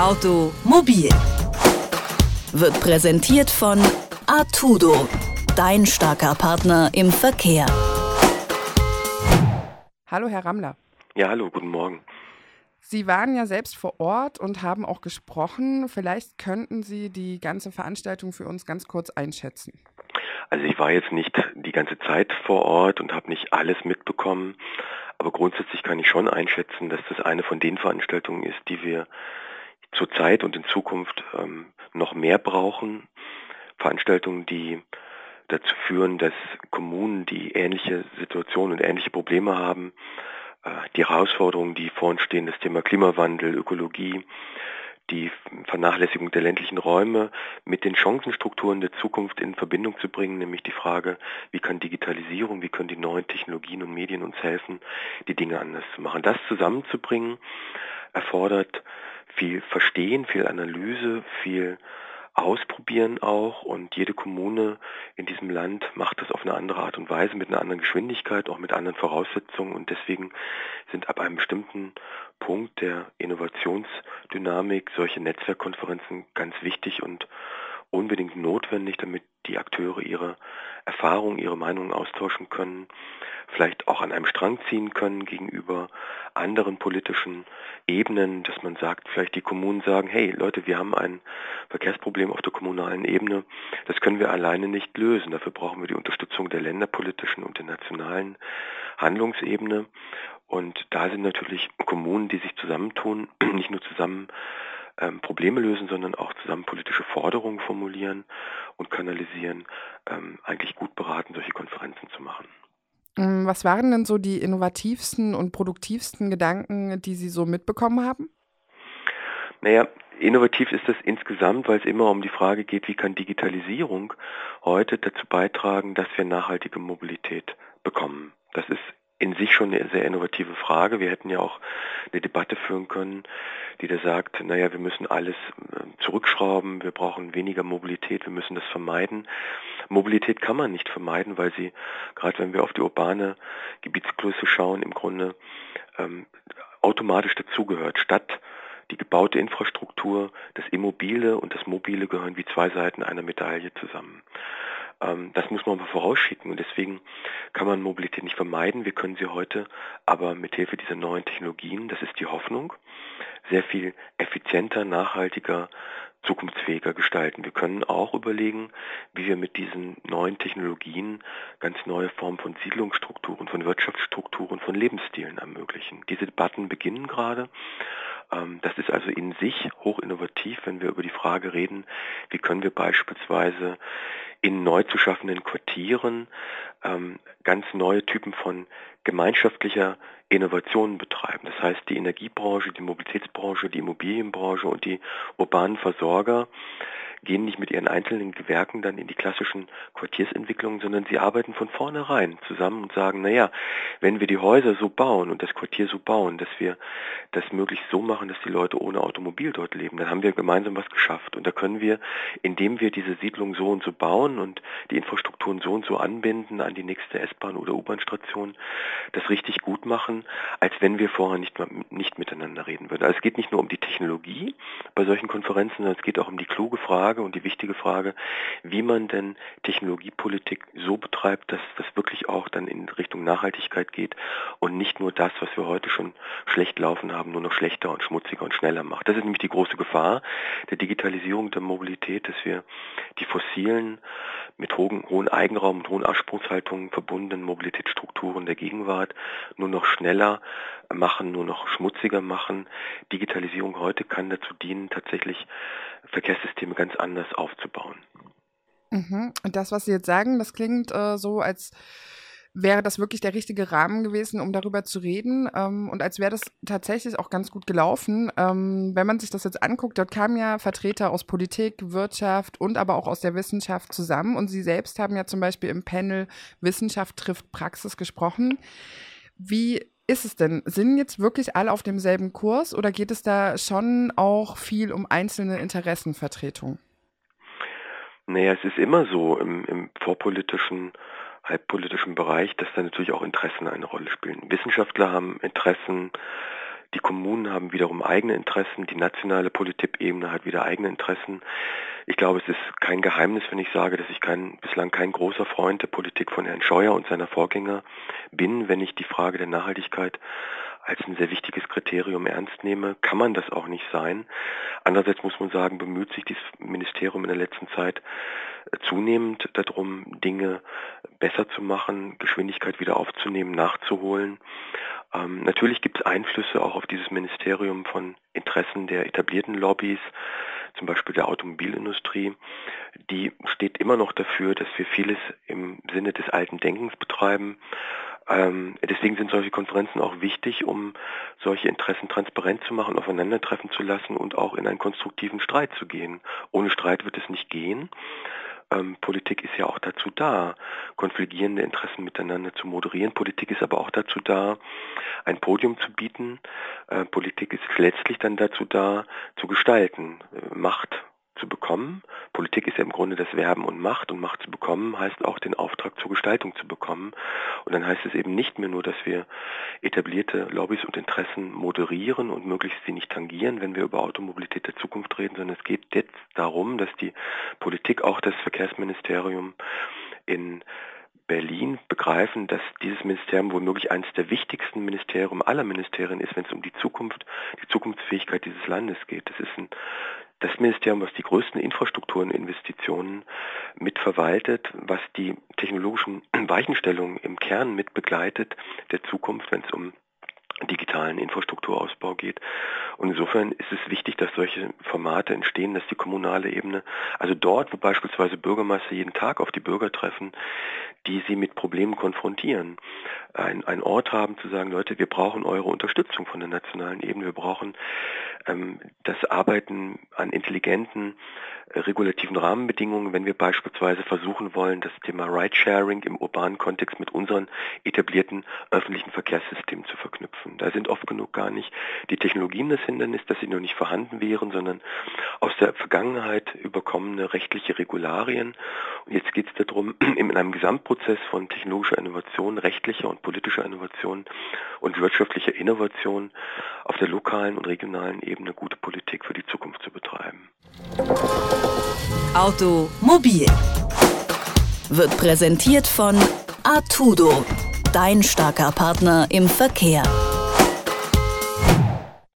Automobil wird präsentiert von Artudo, dein starker Partner im Verkehr. Hallo, Herr Rammler. Ja, hallo, guten Morgen. Sie waren ja selbst vor Ort und haben auch gesprochen. Vielleicht könnten Sie die ganze Veranstaltung für uns ganz kurz einschätzen. Also ich war jetzt nicht die ganze Zeit vor Ort und habe nicht alles mitbekommen, aber grundsätzlich kann ich schon einschätzen, dass das eine von den Veranstaltungen ist, die wir zurzeit und in Zukunft ähm, noch mehr brauchen. Veranstaltungen, die dazu führen, dass Kommunen, die ähnliche Situationen und ähnliche Probleme haben, äh, die Herausforderungen, die vor uns stehen, das Thema Klimawandel, Ökologie, die Vernachlässigung der ländlichen Räume mit den Chancenstrukturen der Zukunft in Verbindung zu bringen, nämlich die Frage, wie kann Digitalisierung, wie können die neuen Technologien und Medien uns helfen, die Dinge anders zu machen. Das zusammenzubringen erfordert viel Verstehen, viel Analyse, viel Ausprobieren auch. Und jede Kommune in diesem Land macht das auf eine andere Art und Weise, mit einer anderen Geschwindigkeit, auch mit anderen Voraussetzungen. Und deswegen sind ab einem bestimmten Punkt der Innovationsdynamik solche Netzwerkkonferenzen ganz wichtig und unbedingt notwendig, damit die Akteure ihre Erfahrungen, ihre Meinungen austauschen können, vielleicht auch an einem Strang ziehen können gegenüber anderen politischen Ebenen, dass man sagt, vielleicht die Kommunen sagen, hey Leute, wir haben ein Verkehrsproblem auf der kommunalen Ebene, das können wir alleine nicht lösen. Dafür brauchen wir die Unterstützung der länderpolitischen und der nationalen Handlungsebene. Und da sind natürlich Kommunen, die sich zusammentun, nicht nur zusammen ähm, Probleme lösen, sondern auch zusammen politische Forderungen formulieren und kanalisieren, ähm, eigentlich gut beraten, solche Konferenzen zu machen. Ähm, was waren denn so die innovativsten und produktivsten Gedanken, die Sie so mitbekommen haben? Naja, innovativ ist das insgesamt, weil es immer um die Frage geht, wie kann Digitalisierung heute dazu beitragen, dass wir nachhaltige Mobilität bekommen. Das ist sich schon eine sehr innovative Frage. Wir hätten ja auch eine Debatte führen können, die da sagt, naja, wir müssen alles äh, zurückschrauben, wir brauchen weniger Mobilität, wir müssen das vermeiden. Mobilität kann man nicht vermeiden, weil sie, gerade wenn wir auf die urbane Gebietsgröße schauen, im Grunde ähm, automatisch dazugehört. Statt die gebaute Infrastruktur, das Immobile und das Mobile gehören wie zwei Seiten einer Medaille zusammen. Ähm, das muss man mal vorausschicken und deswegen kann man Mobilität nicht vermeiden. Wir können sie heute aber mit Hilfe dieser neuen Technologien, das ist die Hoffnung, sehr viel effizienter, nachhaltiger, zukunftsfähiger gestalten. Wir können auch überlegen, wie wir mit diesen neuen Technologien ganz neue Formen von Siedlungsstrukturen, von Wirtschaftsstrukturen, von Lebensstilen ermöglichen. Diese Debatten beginnen gerade. Ähm, das ist also in sich hoch innovativ, wenn wir über die Frage reden, wie können wir beispielsweise in neu zu schaffenden Quartieren ähm, ganz neue Typen von gemeinschaftlicher Innovation betreiben. Das heißt, die Energiebranche, die Mobilitätsbranche, die Immobilienbranche und die urbanen Versorger gehen nicht mit ihren einzelnen Gewerken dann in die klassischen Quartiersentwicklungen, sondern sie arbeiten von vornherein zusammen und sagen, naja, wenn wir die Häuser so bauen und das Quartier so bauen, dass wir das möglichst so machen, dass die Leute ohne Automobil dort leben, dann haben wir gemeinsam was geschafft. Und da können wir, indem wir diese Siedlung so und so bauen und die Infrastrukturen so und so anbinden an die nächste S-Bahn oder U-Bahn-Station, das richtig gut machen, als wenn wir vorher nicht, nicht miteinander reden würden. Also es geht nicht nur um die Technologie bei solchen Konferenzen, sondern es geht auch um die kluge Frage, Frage und die wichtige Frage, wie man denn Technologiepolitik so betreibt, dass das wirklich auch dann in Richtung Nachhaltigkeit geht und nicht nur das, was wir heute schon schlecht laufen haben, nur noch schlechter und schmutziger und schneller macht. Das ist nämlich die große Gefahr der Digitalisierung der Mobilität, dass wir die fossilen, mit hohen, hohen Eigenraum und hohen Anspruchshaltungen verbundenen Mobilitätsstrukturen der Gegenwart nur noch schneller machen, nur noch schmutziger machen. Digitalisierung heute kann dazu dienen, tatsächlich Verkehrssysteme ganz anders aufzubauen. Mhm. Und das, was Sie jetzt sagen, das klingt äh, so, als wäre das wirklich der richtige Rahmen gewesen, um darüber zu reden ähm, und als wäre das tatsächlich auch ganz gut gelaufen. Ähm, wenn man sich das jetzt anguckt, dort kamen ja Vertreter aus Politik, Wirtschaft und aber auch aus der Wissenschaft zusammen und Sie selbst haben ja zum Beispiel im Panel Wissenschaft trifft Praxis gesprochen. Wie ist es denn? Sind jetzt wirklich alle auf demselben Kurs oder geht es da schon auch viel um einzelne Interessenvertretungen? Naja, es ist immer so im, im vorpolitischen, halbpolitischen Bereich, dass da natürlich auch Interessen eine Rolle spielen. Wissenschaftler haben Interessen, Die Kommunen haben wiederum eigene Interessen, die nationale Politikebene hat wieder eigene Interessen. Ich glaube, es ist kein Geheimnis, wenn ich sage, dass ich kein, bislang kein großer Freund der Politik von Herrn Scheuer und seiner Vorgänger bin, wenn ich die Frage der Nachhaltigkeit als ein sehr wichtiges Kriterium ernst nehme, kann man das auch nicht sein. Andererseits muss man sagen, bemüht sich dieses Ministerium in der letzten Zeit äh, zunehmend darum, Dinge besser zu machen, Geschwindigkeit wieder aufzunehmen, nachzuholen. Ähm, natürlich gibt es Einflüsse auch auf dieses Ministerium von Interessen der etablierten Lobbys, zum Beispiel der Automobilindustrie. Die steht immer noch dafür, dass wir vieles im Sinne des alten Denkens betreiben ähm, deswegen sind solche Konferenzen auch wichtig, um solche Interessen transparent zu machen, aufeinandertreffen zu lassen und auch in einen konstruktiven Streit zu gehen. Ohne Streit wird es nicht gehen. Ähm, Politik ist ja auch dazu da, konfligierende Interessen miteinander zu moderieren. Politik ist aber auch dazu da, ein Podium zu bieten. Äh, Politik ist letztlich dann dazu da, zu gestalten, äh, Macht zu bekommen. Politik ist ja im Grunde das Werben und Macht und Macht zu bekommen heißt auch den Auftrag zur Gestaltung zu bekommen. Und dann heißt es eben nicht mehr nur, dass wir etablierte Lobbys und Interessen moderieren und möglichst sie nicht tangieren, wenn wir über Automobilität der Zukunft reden, sondern es geht jetzt darum, dass die Politik, auch das Verkehrsministerium in Berlin begreifen, dass dieses Ministerium womöglich eines der wichtigsten Ministerien aller Ministerien ist, wenn es um die Zukunft, die Zukunftsfähigkeit dieses Landes geht. Das ist ein das Ministerium, was die größten Infrastruktureninvestitionen mitverwaltet, was die technologischen Weichenstellungen im Kern mit begleitet der Zukunft, wenn es um digitalen Infrastrukturausbau geht. Und insofern ist es wichtig, dass solche Formate entstehen, dass die kommunale Ebene, also dort, wo beispielsweise Bürgermeister jeden Tag auf die Bürger treffen, die sie mit Problemen konfrontieren, ein, ein Ort haben zu sagen, Leute, wir brauchen eure Unterstützung von der nationalen Ebene, wir brauchen das Arbeiten an intelligenten äh, regulativen Rahmenbedingungen, wenn wir beispielsweise versuchen wollen, das Thema Ridesharing im urbanen Kontext mit unseren etablierten öffentlichen Verkehrssystemen zu verknüpfen. Da sind oft genug gar nicht die Technologien das Hindernis, dass sie noch nicht vorhanden wären, sondern aus der Vergangenheit überkommene rechtliche Regularien. Und jetzt geht es darum, in einem Gesamtprozess von technologischer Innovation, rechtlicher und politischer Innovation und wirtschaftlicher Innovation auf der lokalen und regionalen Ebene gute Politik für die Zukunft zu betreiben. Automobil wird präsentiert von Artudo, dein starker Partner im Verkehr.